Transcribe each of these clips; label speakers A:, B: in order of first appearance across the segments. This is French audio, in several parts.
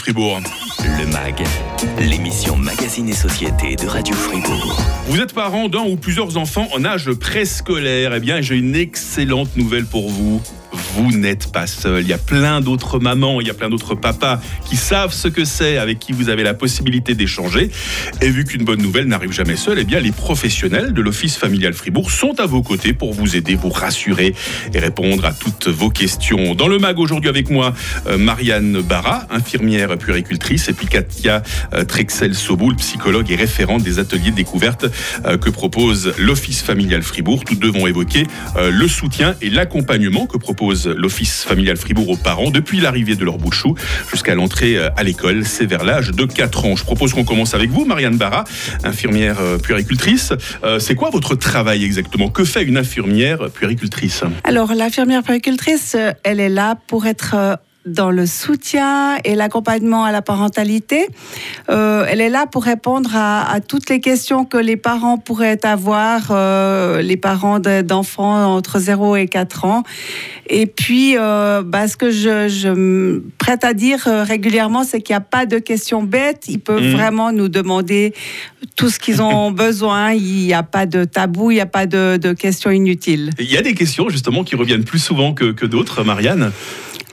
A: Fribourg.
B: Le MAG, l'émission Magazine et Société de Radio Fribourg.
A: Vous êtes parent d'un ou plusieurs enfants en âge préscolaire. Eh bien, j'ai une excellente nouvelle pour vous vous n'êtes pas seul. Il y a plein d'autres mamans, il y a plein d'autres papas qui savent ce que c'est, avec qui vous avez la possibilité d'échanger. Et vu qu'une bonne nouvelle n'arrive jamais seule, eh bien les professionnels de l'Office familial Fribourg sont à vos côtés pour vous aider, vous rassurer et répondre à toutes vos questions. Dans le mag aujourd'hui avec moi, euh, Marianne Barra, infirmière puéricultrice, et puis Katia euh, Trexel-Soboul, psychologue et référente des ateliers de découverte euh, que propose l'Office familial Fribourg. Toutes deux vont évoquer le soutien et l'accompagnement que propose l'Office familial Fribourg aux parents depuis l'arrivée de leur bout de chou jusqu'à l'entrée euh, à l'école. C'est vers l'âge de 4 ans. Je propose qu'on commence avec vous, Marianne Barra, infirmière euh, puéricultrice. Euh, c'est quoi votre travail exactement? Que fait une infirmière puéricultrice?
C: Alors, l'infirmière puéricultrice, elle est là pour être dans le soutien et l'accompagnement à la parentalité. Euh, elle est là pour répondre à, toutes les questions que les parents pourraient avoir, euh, les parents d'enfants entre 0 et 4 ans. Et puis, euh, bah, ce que je, je prête à dire régulièrement, c'est qu'il n'y a pas de questions bêtes. Ils peuvent mmh. vraiment nous demander tout ce qu'ils ont besoin. Il n'y a pas de tabou, il n'y a pas de, questions inutiles.
A: Il y a des questions justement qui reviennent plus souvent que, que d'autres, Marianne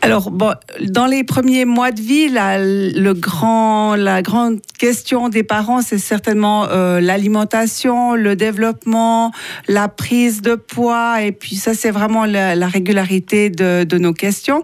C: alors, bon, dans les premiers mois de vie, la, le grand, la grande question des parents, c'est certainement euh, l'alimentation, le développement, la prise de poids, et puis ça, c'est vraiment la, régularité de, de, nos questions.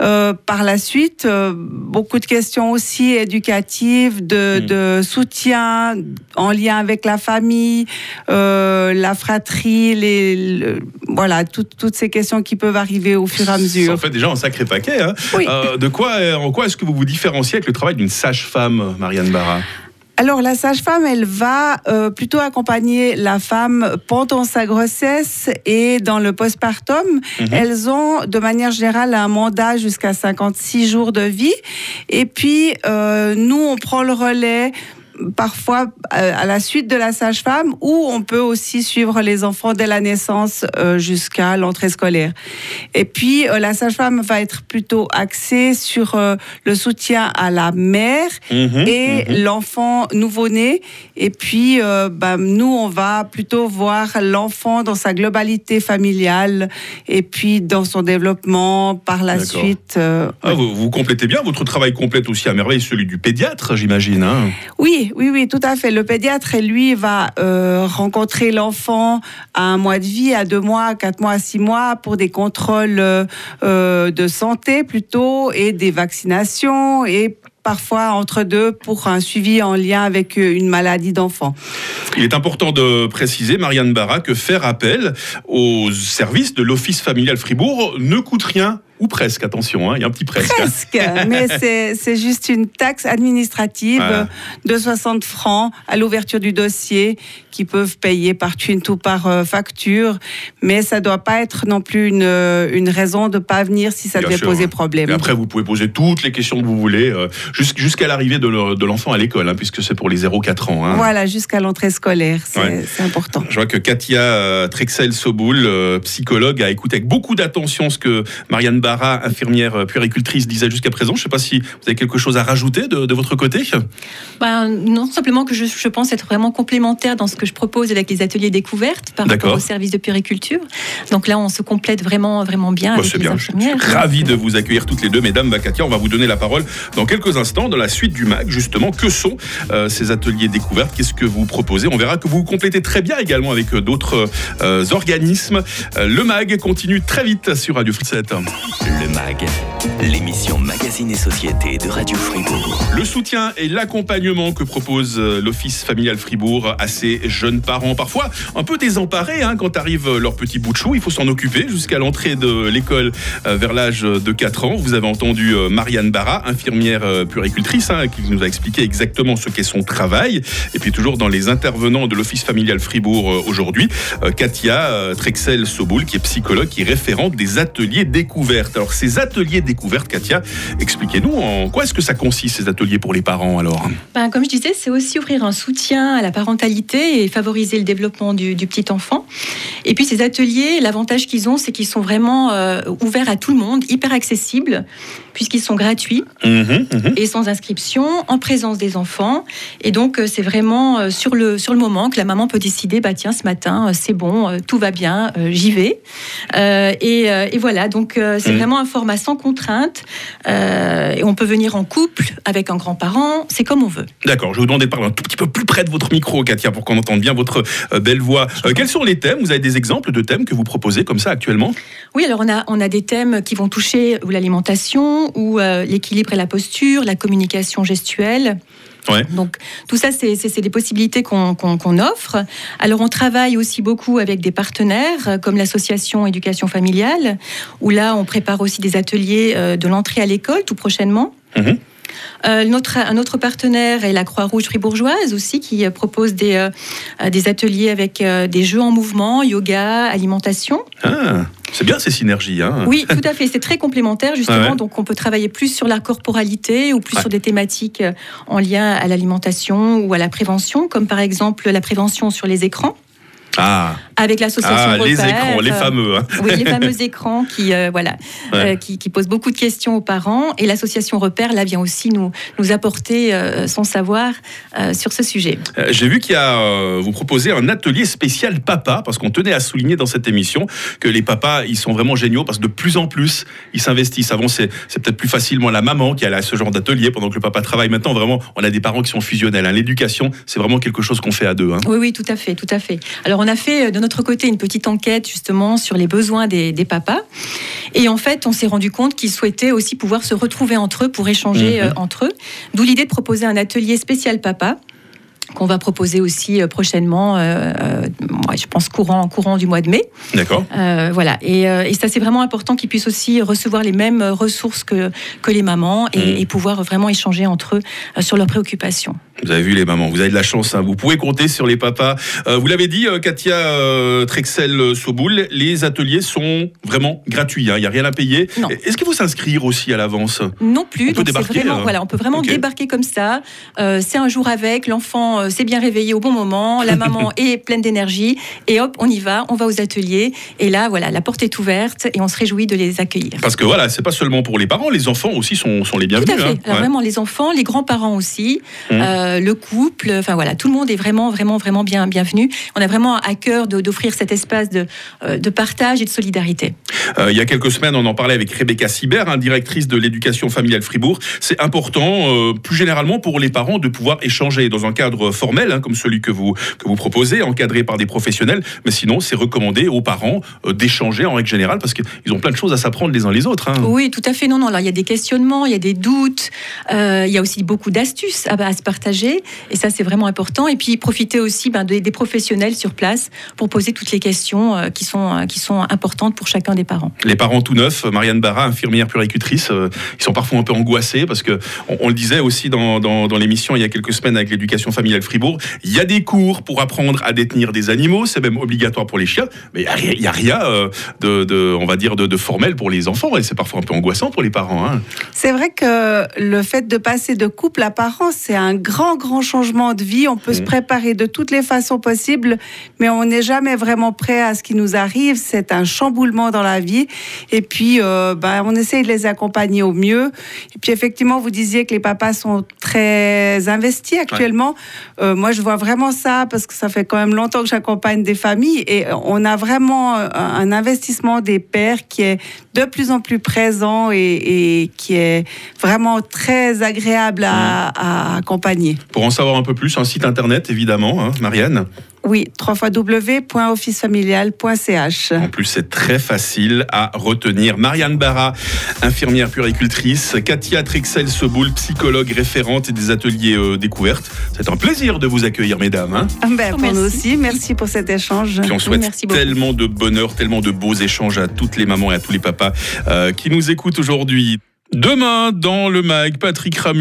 C: Euh, par la suite, euh, beaucoup de questions aussi éducatives, de, hmm. de, soutien en lien avec la famille, la fratrie, les, voilà, toutes ces questions qui peuvent arriver au fur et à mesure.
A: Ça fait déjà un sacré Hein. Euh, de quoi, en quoi est-ce que vous vous différenciez avec le travail d'une sage-femme, Marianne Barra?
C: Alors la sage-femme, elle va euh, plutôt accompagner la femme pendant sa grossesse et dans le postpartum. Mhm. Elles ont de manière générale un mandat jusqu'à 56 jours de vie. Et puis euh, nous, on prend le relais parfois euh, à la suite de la sage-femme, ou on peut aussi suivre les enfants dès la naissance euh, jusqu'à l'entrée scolaire. Et puis, euh, la sage-femme va être plutôt axée sur le soutien à la mère mhm, et mhm. l'enfant nouveau-né. Et puis, bah, nous, on va plutôt voir l'enfant dans sa globalité familiale et puis dans son développement par la suite.
A: Ah, vous, vous, complétez bien, votre travail complète aussi à merveille celui du pédiatre, j'imagine. Hein
C: oui, oui, oui, tout à fait. Le pédiatre, lui, va euh, rencontrer l'enfant à un mois de vie, à deux mois, à quatre mois, à six mois, pour des contrôles euh, de santé plutôt, et des vaccinations, et parfois entre deux pour un suivi en lien avec une maladie d'enfant.
A: Il est important de préciser, Marianne Barra, que faire appel aux services de l'Office familial Fribourg ne coûte rien ou presque, attention, hein, il y a un petit presque.
C: Hein. Presque, mais c'est juste une taxe administrative de 60 francs à l'ouverture du dossier qui peuvent payer par thune ou par euh, facture, mais ça ne doit pas être non plus une, euh, une raison de ne pas venir si ça devait poser problème.
A: Et après, vous pouvez poser toutes les questions que vous voulez, euh, jusqu'à l'arrivée de l'enfant à l'école, hein, puisque c'est pour les 0-4 ans.
C: Hein. Voilà, jusqu'à l'entrée scolaire, c'est important.
A: Je vois que Katia Trexel-Soboul, psychologue, a écouté avec beaucoup d'attention ce que Marianne Bar infirmière puéricultrice, disait jusqu'à présent. Je ne sais pas si vous avez quelque chose à rajouter de, votre côté.
D: Ben, non, simplement que je, je, pense être vraiment complémentaire dans ce que je propose avec les ateliers découvertes par rapport au service de puériculture. Donc là, on se complète vraiment, vraiment bien.
A: Bah, c'est bien. Je suis ravi de vous accueillir toutes les deux, mesdames. Bakatia, on va vous donner la parole dans quelques instants dans la suite du MAG. Justement, que sont euh, ces ateliers découvertes? Qu'est-ce que vous proposez? On verra que vous complétez très bien également avec euh, d'autres euh, organismes. le MAG continue très vite sur Radio Free
B: le MAG, l'émission Magazine et Société de Radio Fribourg.
A: Le soutien et l'accompagnement que propose euh, l'Office familial Fribourg à ses jeunes parents, parfois un peu désemparés hein, quand arrive leur petit bout de chou, il faut s'en occuper jusqu'à l'entrée de l'école euh, vers l'âge de 4 ans. Vous avez entendu euh, Marianne Barra, infirmière puricultrice, hein, qui nous a expliqué exactement ce qu'est son travail. Et puis toujours dans les intervenants de l'Office familial Fribourg aujourd'hui, Katia Trexel-Soboul, qui est psychologue, qui est référente des ateliers découvertes. Alors ces ateliers découvertes, découverte. Katia, expliquez-nous en quoi est-ce que ça consiste ces ateliers pour les parents alors
D: ben, Comme je disais, c'est aussi offrir un soutien à la parentalité et favoriser le développement du, petit enfant. Et puis ces ateliers, l'avantage qu'ils ont, c'est qu'ils sont vraiment euh, ouverts à tout le monde, hyper accessibles, puisqu'ils sont gratuits mhm, mhm. et sans inscription, en présence des enfants. Et donc euh, c'est vraiment euh, sur, le, sur le moment que la maman peut décider, bah tiens, ce matin, c'est bon, tout va bien, j'y vais. Et, et, voilà, donc c'est mhm. vraiment un format sans contrainte. Et on peut venir en couple avec un grand-parent, c'est comme on veut.
A: D'accord, je vous demande de parler un tout petit peu plus près de votre micro, Katia, pour qu'on entende bien votre belle voix. quels sont les thèmes? Vous avez des exemples de thèmes que vous proposez comme ça actuellement?
D: Oui, alors on a, on a des thèmes qui vont toucher l'alimentation ou euh, l'équilibre et la posture, la communication gestuelle. Ouais. Donc tout ça, c'est des possibilités qu'on offre. Alors on travaille aussi beaucoup avec des partenaires euh, comme l'association Éducation familiale, où là on prépare aussi des ateliers euh, de l'entrée à l'école tout prochainement. Mhm. Euh, notre, un autre partenaire est la Croix-Rouge fribourgeoise aussi, qui propose des, euh, des ateliers avec des jeux en mouvement, yoga, alimentation.
A: Ah. C'est bien ces synergies. Hein
D: oui, tout à fait. C'est très complémentaire, justement. Donc, on peut travailler plus sur la corporalité ou plus sur des thématiques en lien à l'alimentation ou à la prévention, comme par exemple la prévention sur les écrans.
A: Ah.
D: Avec l'association ah,
A: Les écrans, les fameux. Hein.
D: Oui, les fameux écrans qui, euh, voilà, euh, qui, posent beaucoup de questions aux parents. Et l'association Repère, là, vient aussi nous, nous apporter euh, son savoir sur ce sujet.
A: J'ai vu qu'il y a, vous proposez un atelier spécial papa, parce qu'on tenait à souligner dans cette émission que les papas, ils sont vraiment géniaux, parce que de plus en plus, ils s'investissent. Avant, c'est peut-être plus facilement la maman qui allait à ce genre d'atelier pendant que le papa travaille. Maintenant, vraiment, on a des parents qui sont fusionnels. Hein. L'éducation, c'est vraiment quelque chose qu'on fait à deux. Hein.
D: Oui, oui, tout à fait, tout à fait. Alors, on a fait de notre côté une petite enquête justement sur les besoins des, papas. Et en fait, on s'est rendu compte qu'ils souhaitaient aussi pouvoir se retrouver entre eux pour échanger mhm. euh, entre eux. D'où l'idée de proposer un atelier spécial papa qu'on va proposer aussi euh, prochainement, euh, je pense courant, courant du mois de mai.
A: D'accord.
D: voilà. Et, ça, c'est vraiment important qu'ils puissent aussi recevoir les mêmes ressources que, que les mamans et, et pouvoir vraiment échanger entre eux sur leurs préoccupations.
A: Vous avez vu les mamans, vous avez de la chance, hein. vous pouvez compter sur les papas. Euh, vous l'avez dit, euh, Katia euh, Trexel Soboul, les ateliers sont vraiment gratuits, hein. il n'y a rien à payer. Est-ce qu'il faut s'inscrire aussi à l'avance?
D: Non plus, on peut, débarquer, voilà, on peut vraiment débarquer comme ça. c'est un jour avec, l'enfant s'est bien réveillé au bon moment, la maman est pleine d'énergie, et hop, on y va, on va aux ateliers, et là, voilà, la porte est ouverte, et on se réjouit de les accueillir.
A: Parce que voilà, c'est pas seulement pour les parents, les enfants aussi sont, sont les bienvenus.
D: Tout à fait, hein. vraiment les enfants, les grands-parents aussi. Mmh. Euh, le couple, enfin voilà, tout le monde est vraiment, vraiment, vraiment bien, bienvenu. On a vraiment à cœur d'offrir cet espace de, euh, de, partage et de solidarité.
A: Euh, il y a quelques semaines, on en parlait avec Rebecca Sibert, hein, directrice de l'éducation familiale Fribourg. C'est important, plus généralement, pour les parents de pouvoir échanger dans un cadre formel, hein, comme celui que vous, que vous proposez, encadré par des professionnels. Mais sinon, c'est recommandé aux parents d'échanger en règle générale parce qu'ils ont plein de choses à s'apprendre les uns les autres. Hein.
D: Oui, tout à fait. Non, non, là, il y a des questionnements, il y a des doutes, il y a aussi beaucoup d'astuces à, à se partager et ça, c'est vraiment important. Et puis, profiter aussi ben, des, professionnels sur place pour poser toutes les questions euh, qui, sont, euh, qui sont importantes pour chacun des parents.
A: Les parents tout neufs, Marianne Barra, infirmière puricultrice, euh, ils sont parfois un peu angoissés parce que on, le disait aussi dans, dans, l'émission il y a quelques semaines avec l'éducation familiale Fribourg, il y a des cours pour apprendre à détenir des animaux, c'est même obligatoire pour les chiens, mais il n'y a, rien de, de, on va dire, de, formel pour les enfants et c'est parfois un peu angoissant pour les parents. Hein.
C: C'est vrai que le fait de passer de couple à parents, c'est un grand grand, changement de vie. On peut se mmh. préparer de toutes les façons possibles, mais on n'est jamais vraiment prêt à ce qui nous arrive. C'est un chamboulement dans la vie. Et puis, euh, ben, on essaye de les accompagner au mieux. Et puis, effectivement, vous disiez que les papas sont très investis actuellement. Euh, moi, je vois vraiment ça parce que ça fait quand même longtemps que j'accompagne des familles et on a vraiment un investissement des pères qui est de plus en plus présent et, qui est vraiment très agréable à, mmh. à accompagner.
A: Pour en savoir un peu plus, un site internet évidemment, hein, Marianne.
C: Oui, www.officefamilial.ch.
A: En plus, c'est très facile à retenir. Marianne Barra, infirmière puricultrice, Katia Trixel-Seboul, psychologue référente des ateliers euh, découvertes. C'est un plaisir de vous accueillir, mesdames. Hein.
C: Ah ben, pour nous aussi, merci pour cet échange.
A: on souhaite tellement de bonheur, tellement de beaux échanges à toutes les mamans et à tous les papas euh, qui nous écoutent aujourd'hui. Demain, dans le MAG, Patrick Ramu